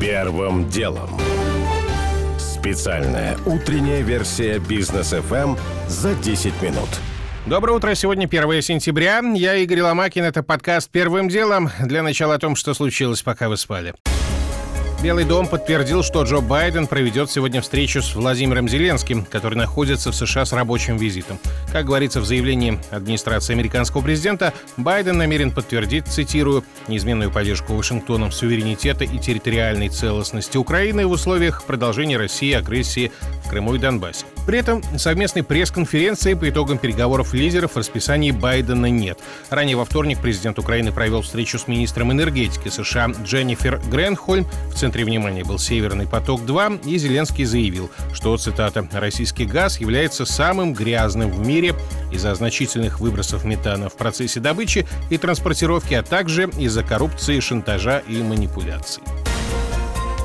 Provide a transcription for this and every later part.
Первым делом. Специальная утренняя версия бизнес FM за 10 минут. Доброе утро. Сегодня 1 сентября. Я Игорь Ломакин. Это подкаст «Первым делом». Для начала о том, что случилось, пока вы спали. Белый дом подтвердил, что Джо Байден проведет сегодня встречу с Владимиром Зеленским, который находится в США с рабочим визитом. Как говорится в заявлении администрации американского президента, Байден намерен подтвердить, цитирую, неизменную поддержку Вашингтоном суверенитета и территориальной целостности Украины в условиях продолжения России агрессии в Крыму и Донбассе. При этом совместной пресс-конференции по итогам переговоров лидеров в расписании Байдена нет. Ранее во вторник президент Украины провел встречу с министром энергетики США Дженнифер Гренхольм в центре внимания был «Северный поток-2», и Зеленский заявил, что, цитата, «российский газ является самым грязным в мире из-за значительных выбросов метана в процессе добычи и транспортировки, а также из-за коррупции, шантажа и манипуляций».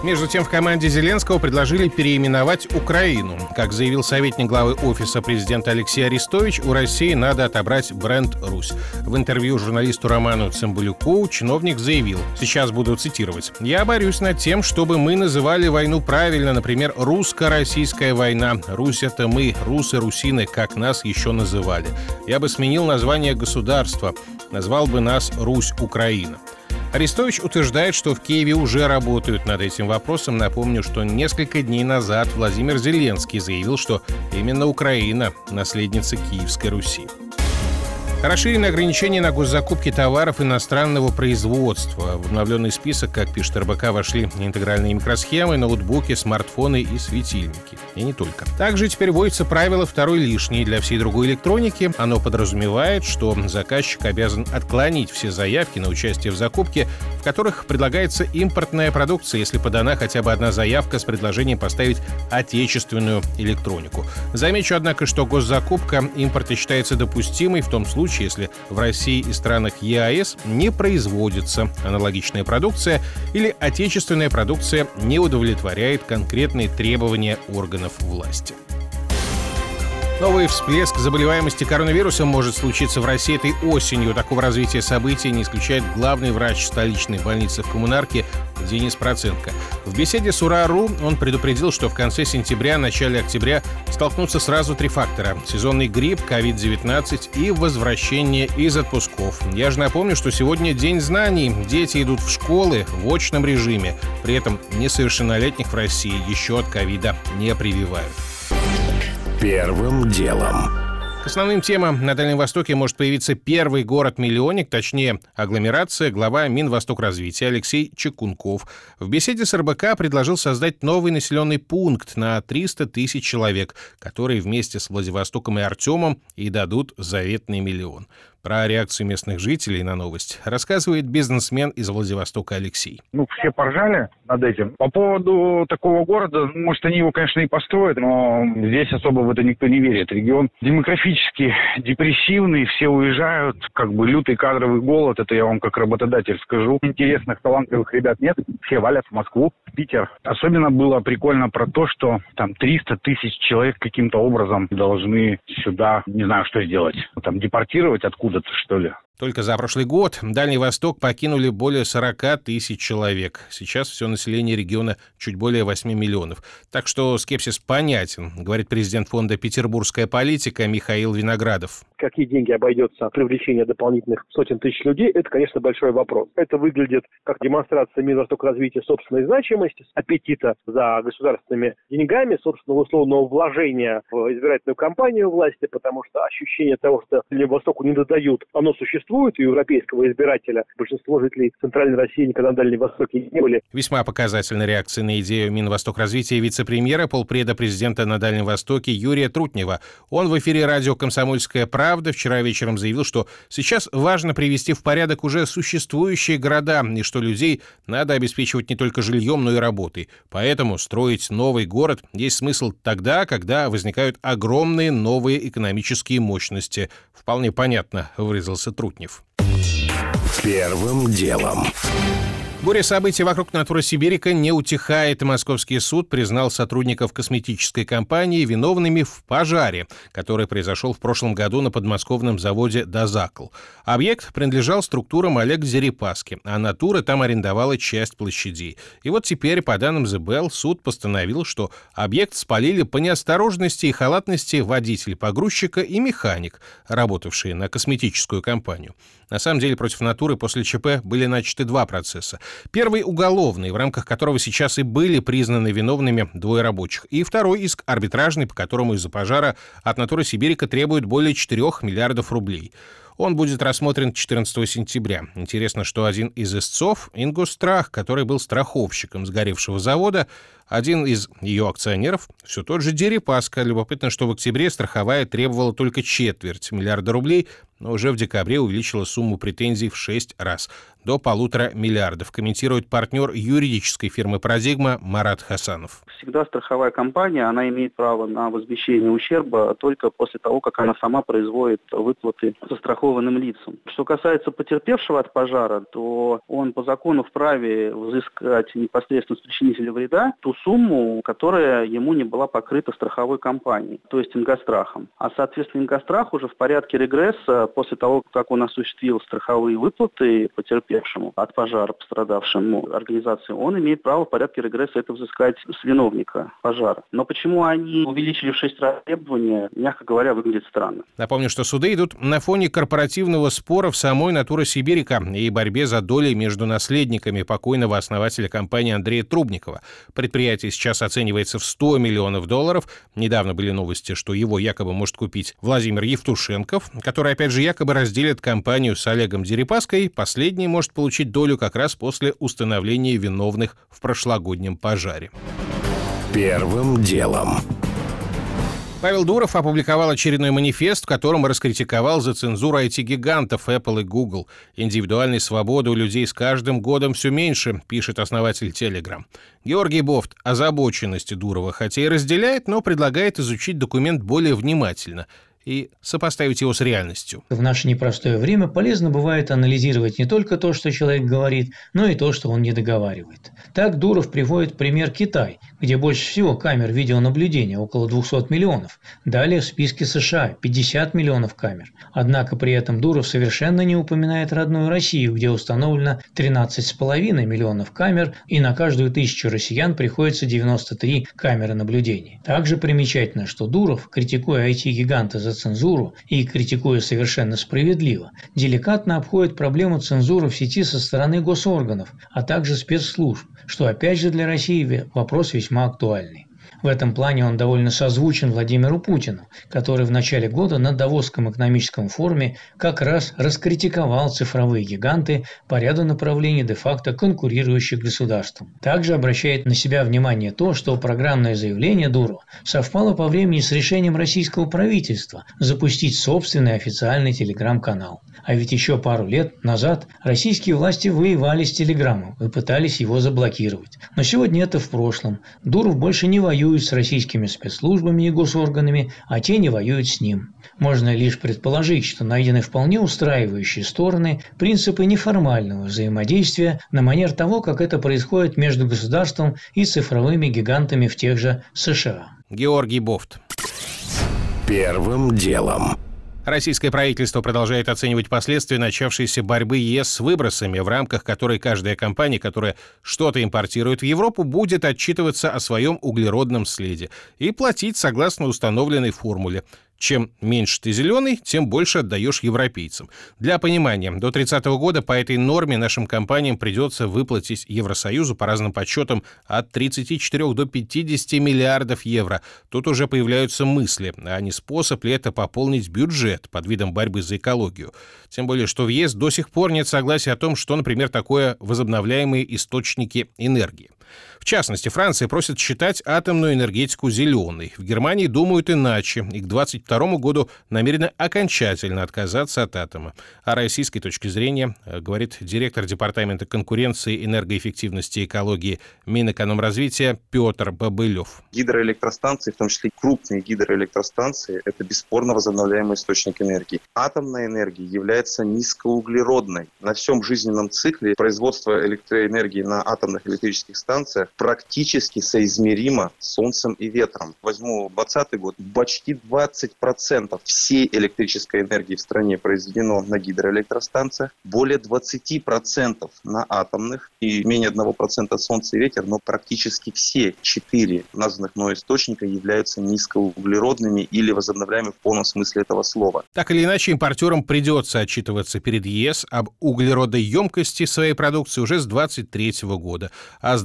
Между тем, в команде Зеленского предложили переименовать Украину. Как заявил советник главы Офиса президента Алексей Арестович, у России надо отобрать бренд «Русь». В интервью журналисту Роману Цымбалюку чиновник заявил, сейчас буду цитировать, «Я борюсь над тем, чтобы мы называли войну правильно, например, русско-российская война. Русь — это мы, русы-русины, как нас еще называли. Я бы сменил название государства, назвал бы нас Русь-Украина». Арестович утверждает, что в Киеве уже работают над этим вопросом. Напомню, что несколько дней назад Владимир Зеленский заявил, что именно Украина – наследница Киевской Руси. Расширены ограничения на госзакупки товаров иностранного производства. В обновленный список, как пишет РБК, вошли интегральные микросхемы, ноутбуки, смартфоны и светильники. И не только. Также теперь вводится правило второй лишний для всей другой электроники. Оно подразумевает, что заказчик обязан отклонить все заявки на участие в закупке, в которых предлагается импортная продукция, если подана хотя бы одна заявка с предложением поставить отечественную электронику. Замечу, однако, что госзакупка импорта считается допустимой в том случае, случае, если в России и странах ЕАЭС не производится аналогичная продукция или отечественная продукция не удовлетворяет конкретные требования органов власти. Новый всплеск заболеваемости коронавирусом может случиться в России этой осенью. Такого развития событий не исключает главный врач столичной больницы в Коммунарке Денис Проценко. В беседе с УРА.ру он предупредил, что в конце сентября, начале октября столкнутся сразу три фактора. Сезонный грипп, COVID-19 и возвращение из отпусков. Я же напомню, что сегодня День знаний. Дети идут в школы в очном режиме. При этом несовершеннолетних в России еще от ковида не прививают. Первым делом. К основным темам на Дальнем Востоке может появиться первый город-миллионник, точнее, агломерация, глава Минвостокразвития Алексей Чекунков. В беседе с РБК предложил создать новый населенный пункт на 300 тысяч человек, которые вместе с Владивостоком и Артемом и дадут заветный миллион. Про реакцию местных жителей на новость рассказывает бизнесмен из Владивостока Алексей. Ну, все поржали над этим. По поводу такого города, может, они его, конечно, и построят, но здесь особо в это никто не верит. Регион демографически депрессивный, все уезжают, как бы лютый кадровый голод, это я вам как работодатель скажу. Интересных, талантливых ребят нет, все валят в Москву, в Питер. Особенно было прикольно про то, что там 300 тысяч человек каким-то образом должны сюда, не знаю, что сделать, там депортировать откуда откуда-то, что ли. Только за прошлый год Дальний Восток покинули более 40 тысяч человек. Сейчас все население региона чуть более 8 миллионов. Так что скепсис понятен, говорит президент фонда «Петербургская политика» Михаил Виноградов. Какие деньги обойдется привлечение дополнительных сотен тысяч людей, это, конечно, большой вопрос. Это выглядит как демонстрация Минвосток развития собственной значимости, аппетита за государственными деньгами, собственного условного вложения в избирательную кампанию власти, потому что ощущение того, что Востоку не додают, оно существует существует у европейского избирателя. Большинство жителей Центральной России никогда на Дальнем Востоке не были. Весьма показательная реакция на идею Минвосток развития вице-премьера, полпреда президента на Дальнем Востоке Юрия Трутнева. Он в эфире радио «Комсомольская правда» вчера вечером заявил, что сейчас важно привести в порядок уже существующие города, и что людей надо обеспечивать не только жильем, но и работой. Поэтому строить новый город есть смысл тогда, когда возникают огромные новые экономические мощности. Вполне понятно, выразился Трутнев. Первым делом. Буря событий вокруг Натура Сибирика не утихает. Московский суд признал сотрудников косметической компании виновными в пожаре, который произошел в прошлом году на подмосковном заводе «Дозакл». Объект принадлежал структурам Олег Зерепаски, а Натура там арендовала часть площадей. И вот теперь, по данным Bell, суд постановил, что объект спалили по неосторожности и халатности водитель погрузчика и механик, работавшие на косметическую компанию. На самом деле против Натуры после ЧП были начаты два процесса. Первый — уголовный, в рамках которого сейчас и были признаны виновными двое рабочих. И второй — иск арбитражный, по которому из-за пожара от Натуры Сибирика требуют более 4 миллиардов рублей. Он будет рассмотрен 14 сентября. Интересно, что один из истцов, Ингустрах, который был страховщиком сгоревшего завода, один из ее акционеров все тот же Дерипаска. Любопытно, что в октябре страховая требовала только четверть миллиарда рублей, но уже в декабре увеличила сумму претензий в 6 раз, до полутора миллиардов, комментирует партнер юридической фирмы «Парадигма» Марат Хасанов. Всегда страховая компания, она имеет право на возмещение ущерба только после того, как она сама производит выплаты застрахованным лицам. Что касается потерпевшего от пожара, то он по закону вправе взыскать непосредственно с причинителя вреда ту сумму, которая ему не была покрыта страховой компанией, то есть ингострахом. А, соответственно, ингострах уже в порядке регресса после того, как он осуществил страховые выплаты потерпевшему от пожара пострадавшему организации, он имеет право в порядке регресса это взыскать с виновника пожара. Но почему они увеличили в 6 раз требования, мягко говоря, выглядит странно. Напомню, что суды идут на фоне корпоративного спора в самой «Натура Сибирика» и борьбе за доли между наследниками покойного основателя компании Андрея Трубникова. Предприятие сейчас оценивается в 100 миллионов долларов. Недавно были новости, что его якобы может купить Владимир Евтушенков, который, опять же, якобы разделит компанию с Олегом Дерипаской, последний может получить долю как раз после установления виновных в прошлогоднем пожаре. Первым делом. Павел Дуров опубликовал очередной манифест, в котором раскритиковал за цензуру IT-гигантов Apple и Google. Индивидуальной свободы у людей с каждым годом все меньше, пишет основатель Telegram. Георгий Бофт озабоченности Дурова хотя и разделяет, но предлагает изучить документ более внимательно – и сопоставить его с реальностью. В наше непростое время полезно бывает анализировать не только то, что человек говорит, но и то, что он не договаривает. Так Дуров приводит пример Китай, где больше всего камер видеонаблюдения, около 200 миллионов. Далее в списке США 50 миллионов камер. Однако при этом Дуров совершенно не упоминает родную Россию, где установлено 13,5 миллионов камер, и на каждую тысячу россиян приходится 93 камеры наблюдения. Также примечательно, что Дуров, критикуя IT-гиганта за цензуру и критикуя совершенно справедливо, деликатно обходит проблему цензуры в сети со стороны госорганов, а также спецслужб, что опять же для России вопрос весьма актуальный. В этом плане он довольно созвучен Владимиру Путину, который в начале года на Давосском экономическом форуме как раз раскритиковал цифровые гиганты по ряду направлений де-факто конкурирующих государством. Также обращает на себя внимание то, что программное заявление Дурова совпало по времени с решением российского правительства запустить собственный официальный телеграм-канал. А ведь еще пару лет назад российские власти воевали с телеграммом и пытались его заблокировать. Но сегодня это в прошлом. Дуров больше не воюет воюет с российскими спецслужбами и госорганами, а те не воюют с ним. Можно лишь предположить, что найдены вполне устраивающие стороны принципы неформального взаимодействия на манер того, как это происходит между государством и цифровыми гигантами в тех же США. Георгий Бофт. Первым делом. Российское правительство продолжает оценивать последствия начавшейся борьбы ЕС с выбросами, в рамках которой каждая компания, которая что-то импортирует в Европу, будет отчитываться о своем углеродном следе и платить согласно установленной формуле. Чем меньше ты зеленый, тем больше отдаешь европейцам. Для понимания, до 30 года по этой норме нашим компаниям придется выплатить Евросоюзу по разным подсчетам от 34 до 50 миллиардов евро. Тут уже появляются мысли, а не способ ли это пополнить бюджет под видом борьбы за экологию. Тем более, что в ЕС до сих пор нет согласия о том, что, например, такое возобновляемые источники энергии. В частности, Франция просит считать атомную энергетику зеленой. В Германии думают иначе и к 2022 году намерены окончательно отказаться от атома. О российской точке зрения э, говорит директор Департамента конкуренции, энергоэффективности и экологии Минэкономразвития Петр Бобылев. Гидроэлектростанции, в том числе крупные гидроэлектростанции, это бесспорно возобновляемый источник энергии. Атомная энергия является низкоуглеродной. На всем жизненном цикле производство электроэнергии на атомных электрических станциях практически соизмеримо с солнцем и ветром. Возьму 2020 год. Почти 20% всей электрической энергии в стране произведено на гидроэлектростанциях, более 20% на атомных и менее 1% солнце и ветер, но практически все четыре названных мной источника являются низкоуглеродными или возобновляемыми в полном смысле этого слова. Так или иначе, импортерам придется отчитываться перед ЕС об углеродоемкости своей продукции уже с 2023 года, а с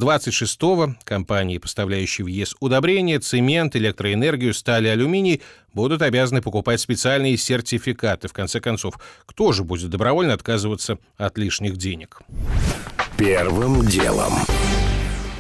2026 компании, поставляющие в ЕС удобрения, цемент, электроэнергию, сталь и алюминий, будут обязаны покупать специальные сертификаты. В конце концов, кто же будет добровольно отказываться от лишних денег? Первым делом.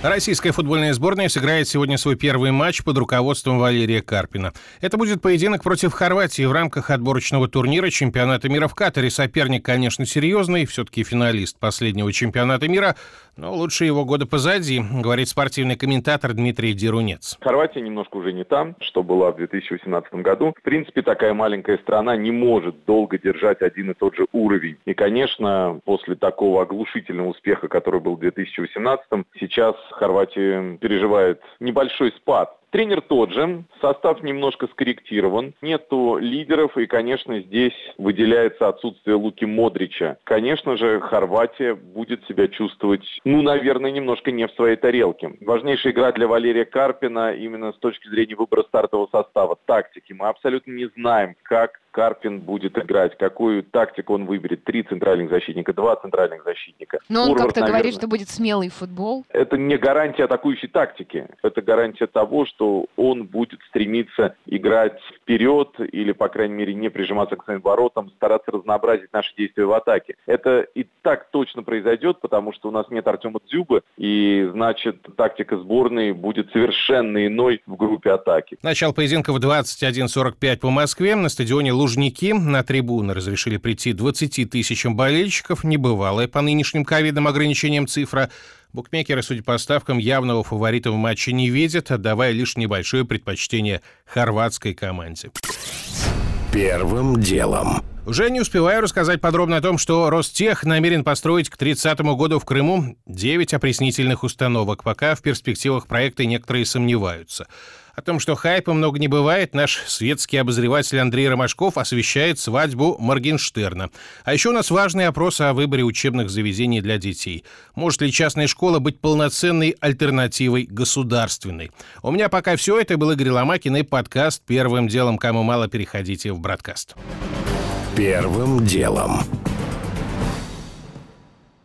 Российская футбольная сборная сыграет сегодня свой первый матч под руководством Валерия Карпина. Это будет поединок против Хорватии в рамках отборочного турнира чемпионата мира в Катаре. Соперник, конечно, серьезный, все-таки финалист последнего чемпионата мира, но лучше его года позади, говорит спортивный комментатор Дмитрий Дерунец. Хорватия немножко уже не там, что была в 2018 году. В принципе, такая маленькая страна не может долго держать один и тот же уровень. И, конечно, после такого оглушительного успеха, который был в 2018, сейчас Хорватия переживает небольшой спад. Тренер тот же, состав немножко скорректирован, нету лидеров, и, конечно, здесь выделяется отсутствие Луки Модрича. Конечно же, Хорватия будет себя чувствовать, ну, наверное, немножко не в своей тарелке. Важнейшая игра для Валерия Карпина именно с точки зрения выбора стартового состава, тактики. Мы абсолютно не знаем, как Карпин будет играть, какую тактику он выберет. Три центральных защитника, два центральных защитника. Но он как-то говорит, что будет смелый футбол. Это не гарантия атакующей тактики. Это гарантия того, что он будет стремиться играть вперед или, по крайней мере, не прижиматься к своим воротам, стараться разнообразить наши действия в атаке. Это и так точно произойдет, потому что у нас нет Артема Дзюбы, и, значит, тактика сборной будет совершенно иной в группе атаки. Начало поединка в 21.45 по Москве. На стадионе Лужники на трибуны разрешили прийти 20 тысячам болельщиков. Небывалая по нынешним ковидным ограничениям цифра. Букмекеры, судя по ставкам, явного фаворита в матче не видят, отдавая лишь небольшое предпочтение хорватской команде. Первым делом. Уже не успеваю рассказать подробно о том, что Ростех намерен построить к 30 году в Крыму 9 опреснительных установок, пока в перспективах проекта некоторые сомневаются. О том, что хайпа много не бывает, наш светский обозреватель Андрей Ромашков освещает свадьбу Моргенштерна. А еще у нас важный опрос о выборе учебных заведений для детей. Может ли частная школа быть полноценной альтернативой государственной? У меня пока все. Это был Игорь Ломакин и подкаст «Первым делом». Кому мало, переходите в бродкаст. Первым делом.